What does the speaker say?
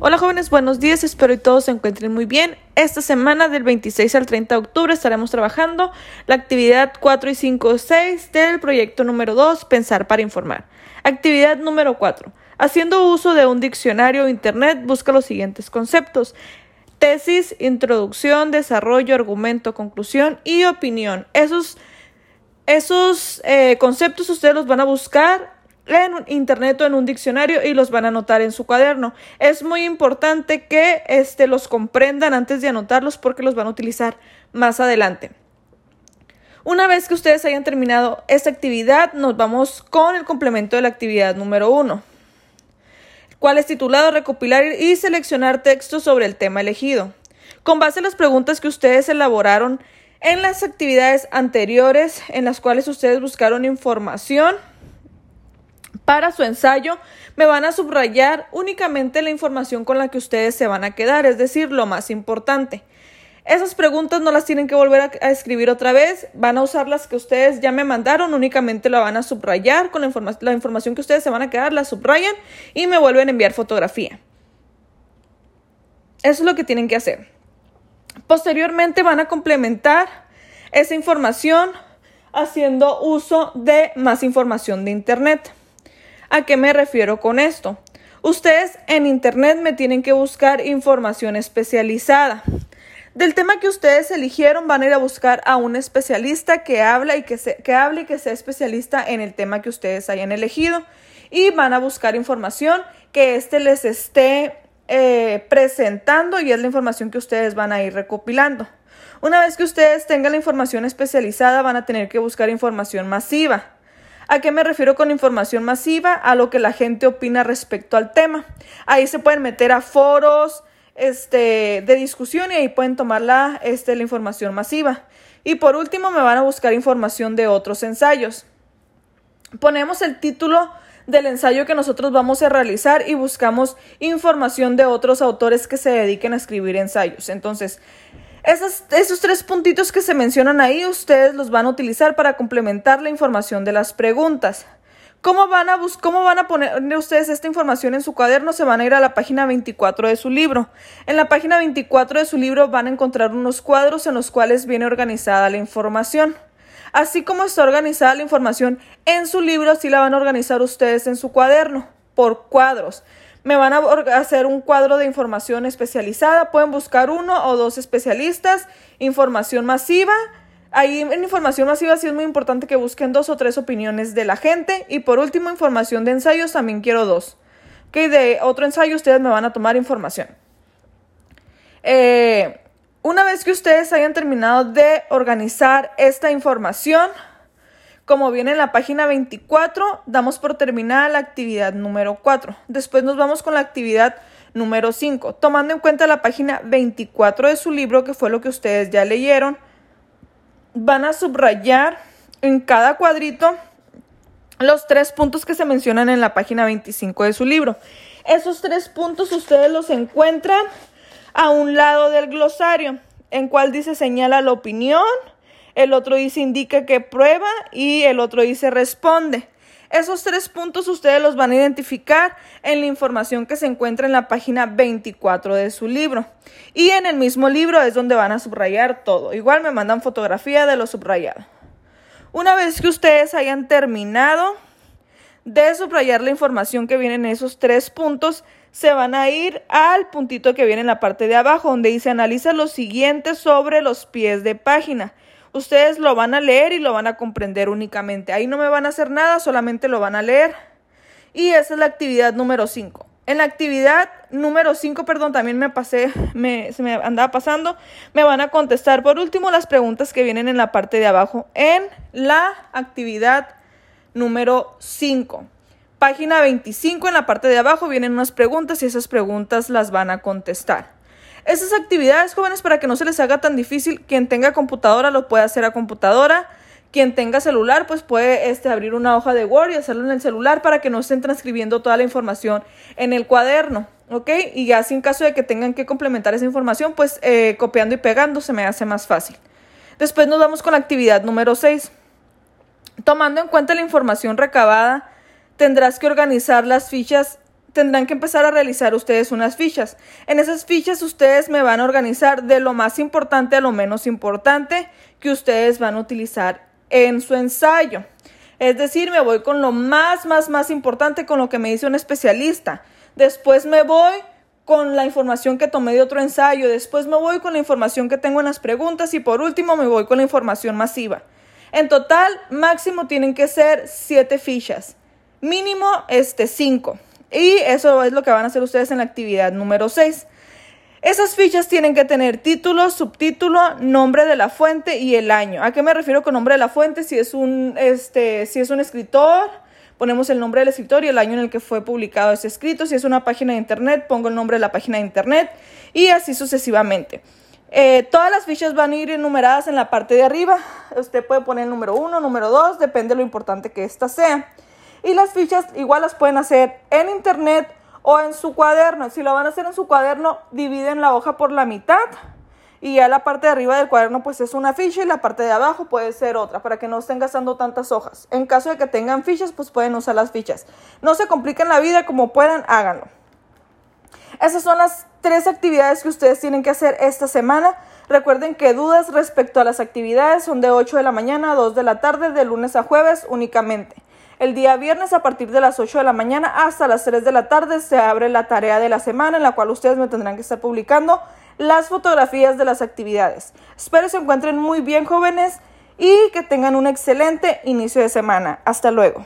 Hola jóvenes, buenos días, espero que todos se encuentren muy bien. Esta semana del 26 al 30 de octubre estaremos trabajando la actividad 4 y 5 6 del proyecto número 2, Pensar para Informar. Actividad número 4. Haciendo uso de un diccionario o internet, busca los siguientes conceptos. Tesis, introducción, desarrollo, argumento, conclusión y opinión. Esos, esos eh, conceptos ustedes los van a buscar en internet o en un diccionario y los van a anotar en su cuaderno. Es muy importante que este, los comprendan antes de anotarlos porque los van a utilizar más adelante. Una vez que ustedes hayan terminado esta actividad, nos vamos con el complemento de la actividad número uno, cual es titulado Recopilar y seleccionar textos sobre el tema elegido. Con base en las preguntas que ustedes elaboraron en las actividades anteriores en las cuales ustedes buscaron información, para su ensayo me van a subrayar únicamente la información con la que ustedes se van a quedar, es decir, lo más importante. Esas preguntas no las tienen que volver a, escribir otra vez, van a usar las que ustedes ya me mandaron, únicamente la van a subrayar con la, la información que ustedes se van a quedar, la subrayan y me vuelven a enviar fotografía. Eso es lo que tienen que hacer. Posteriormente van a complementar esa información haciendo uso de más información de Internet. ¿A qué me refiero con esto? Ustedes en Internet me tienen que buscar información especializada. Del tema que ustedes eligieron van a ir a buscar a un especialista que habla y que, que hable y que sea especialista en el tema que ustedes hayan elegido y van a buscar información que éste les esté eh, presentando y es la información que ustedes van a ir recopilando. Una vez que ustedes tengan la información especializada van a tener que buscar información masiva. ¿A qué me refiero con información masiva? A lo que la gente opina respecto al tema. Ahí se pueden meter a foros este, de discusión y ahí pueden tomar la, este, la información masiva. Y por último me van a buscar información de otros ensayos. Ponemos el título del ensayo que nosotros vamos a realizar y buscamos información de otros autores que se dediquen a escribir ensayos. Entonces, esos, esos tres puntitos que se mencionan ahí, ustedes los van a utilizar para complementar la información de las preguntas. ¿Cómo van, a ¿Cómo van a poner ustedes esta información en su cuaderno? Se van a ir a la página 24 de su libro. En la página 24 de su libro van a encontrar unos cuadros en los cuales viene organizada la información. Así como está organizada la información en su libro, así la van a organizar ustedes en su cuaderno, por cuadros me van a hacer un cuadro de información especializada. Pueden buscar uno o dos especialistas, información masiva. Ahí en información masiva sí es muy importante que busquen dos o tres opiniones de la gente. Y por último, información de ensayos, también quiero dos. Que de otro ensayo ustedes me van a tomar información. Eh, una vez que ustedes hayan terminado de organizar esta información, como viene en la página 24, damos por terminada la actividad número 4. Después nos vamos con la actividad número 5. Tomando en cuenta la página 24 de su libro, que fue lo que ustedes ya leyeron, van a subrayar en cada cuadrito los tres puntos que se mencionan en la página 25 de su libro. Esos tres puntos ustedes los encuentran a un lado del glosario, en cual dice señala la opinión, el otro dice indica que prueba y el otro dice responde. Esos tres puntos ustedes los van a identificar en la información que se encuentra en la página 24 de su libro. Y en el mismo libro es donde van a subrayar todo. Igual me mandan fotografía de lo subrayado. Una vez que ustedes hayan terminado de subrayar la información que viene en esos tres puntos, se van a ir al puntito que viene en la parte de abajo, donde dice analiza lo siguiente sobre los pies de página ustedes lo van a leer y lo van a comprender únicamente. Ahí no me van a hacer nada, solamente lo van a leer. Y esa es la actividad número 5. En la actividad número 5, perdón, también me pasé, me, se me andaba pasando, me van a contestar por último las preguntas que vienen en la parte de abajo en la actividad número 5. Página 25, en la parte de abajo vienen unas preguntas y esas preguntas las van a contestar. Esas actividades, jóvenes, para que no se les haga tan difícil, quien tenga computadora lo puede hacer a computadora. Quien tenga celular, pues puede este, abrir una hoja de Word y hacerlo en el celular para que no estén transcribiendo toda la información en el cuaderno, ¿ok? Y ya sin caso de que tengan que complementar esa información, pues eh, copiando y pegando se me hace más fácil. Después nos vamos con la actividad número 6. Tomando en cuenta la información recabada, tendrás que organizar las fichas tendrán que empezar a realizar ustedes unas fichas. En esas fichas ustedes me van a organizar de lo más importante a lo menos importante que ustedes van a utilizar en su ensayo. Es decir, me voy con lo más, más, más importante, con lo que me dice un especialista. Después me voy con la información que tomé de otro ensayo. Después me voy con la información que tengo en las preguntas. Y por último me voy con la información masiva. En total, máximo tienen que ser siete fichas. Mínimo, este, cinco. Y eso es lo que van a hacer ustedes en la actividad número 6. Esas fichas tienen que tener título, subtítulo, nombre de la fuente y el año. ¿A qué me refiero con nombre de la fuente? Si es un, este, si es un escritor, ponemos el nombre del escritor y el año en el que fue publicado ese escrito. Si es una página de internet, pongo el nombre de la página de internet y así sucesivamente. Eh, todas las fichas van a ir enumeradas en la parte de arriba. Usted puede poner el número 1, número 2, depende de lo importante que ésta sea. Y las fichas igual las pueden hacer en internet o en su cuaderno. Si lo van a hacer en su cuaderno, dividen la hoja por la mitad y ya la parte de arriba del cuaderno pues es una ficha y la parte de abajo puede ser otra para que no estén gastando tantas hojas. En caso de que tengan fichas, pues pueden usar las fichas. No se compliquen la vida, como puedan, háganlo. Esas son las tres actividades que ustedes tienen que hacer esta semana. Recuerden que dudas respecto a las actividades son de 8 de la mañana a 2 de la tarde, de lunes a jueves únicamente. El día viernes a partir de las 8 de la mañana hasta las 3 de la tarde se abre la tarea de la semana en la cual ustedes me tendrán que estar publicando las fotografías de las actividades. Espero se encuentren muy bien jóvenes y que tengan un excelente inicio de semana. Hasta luego.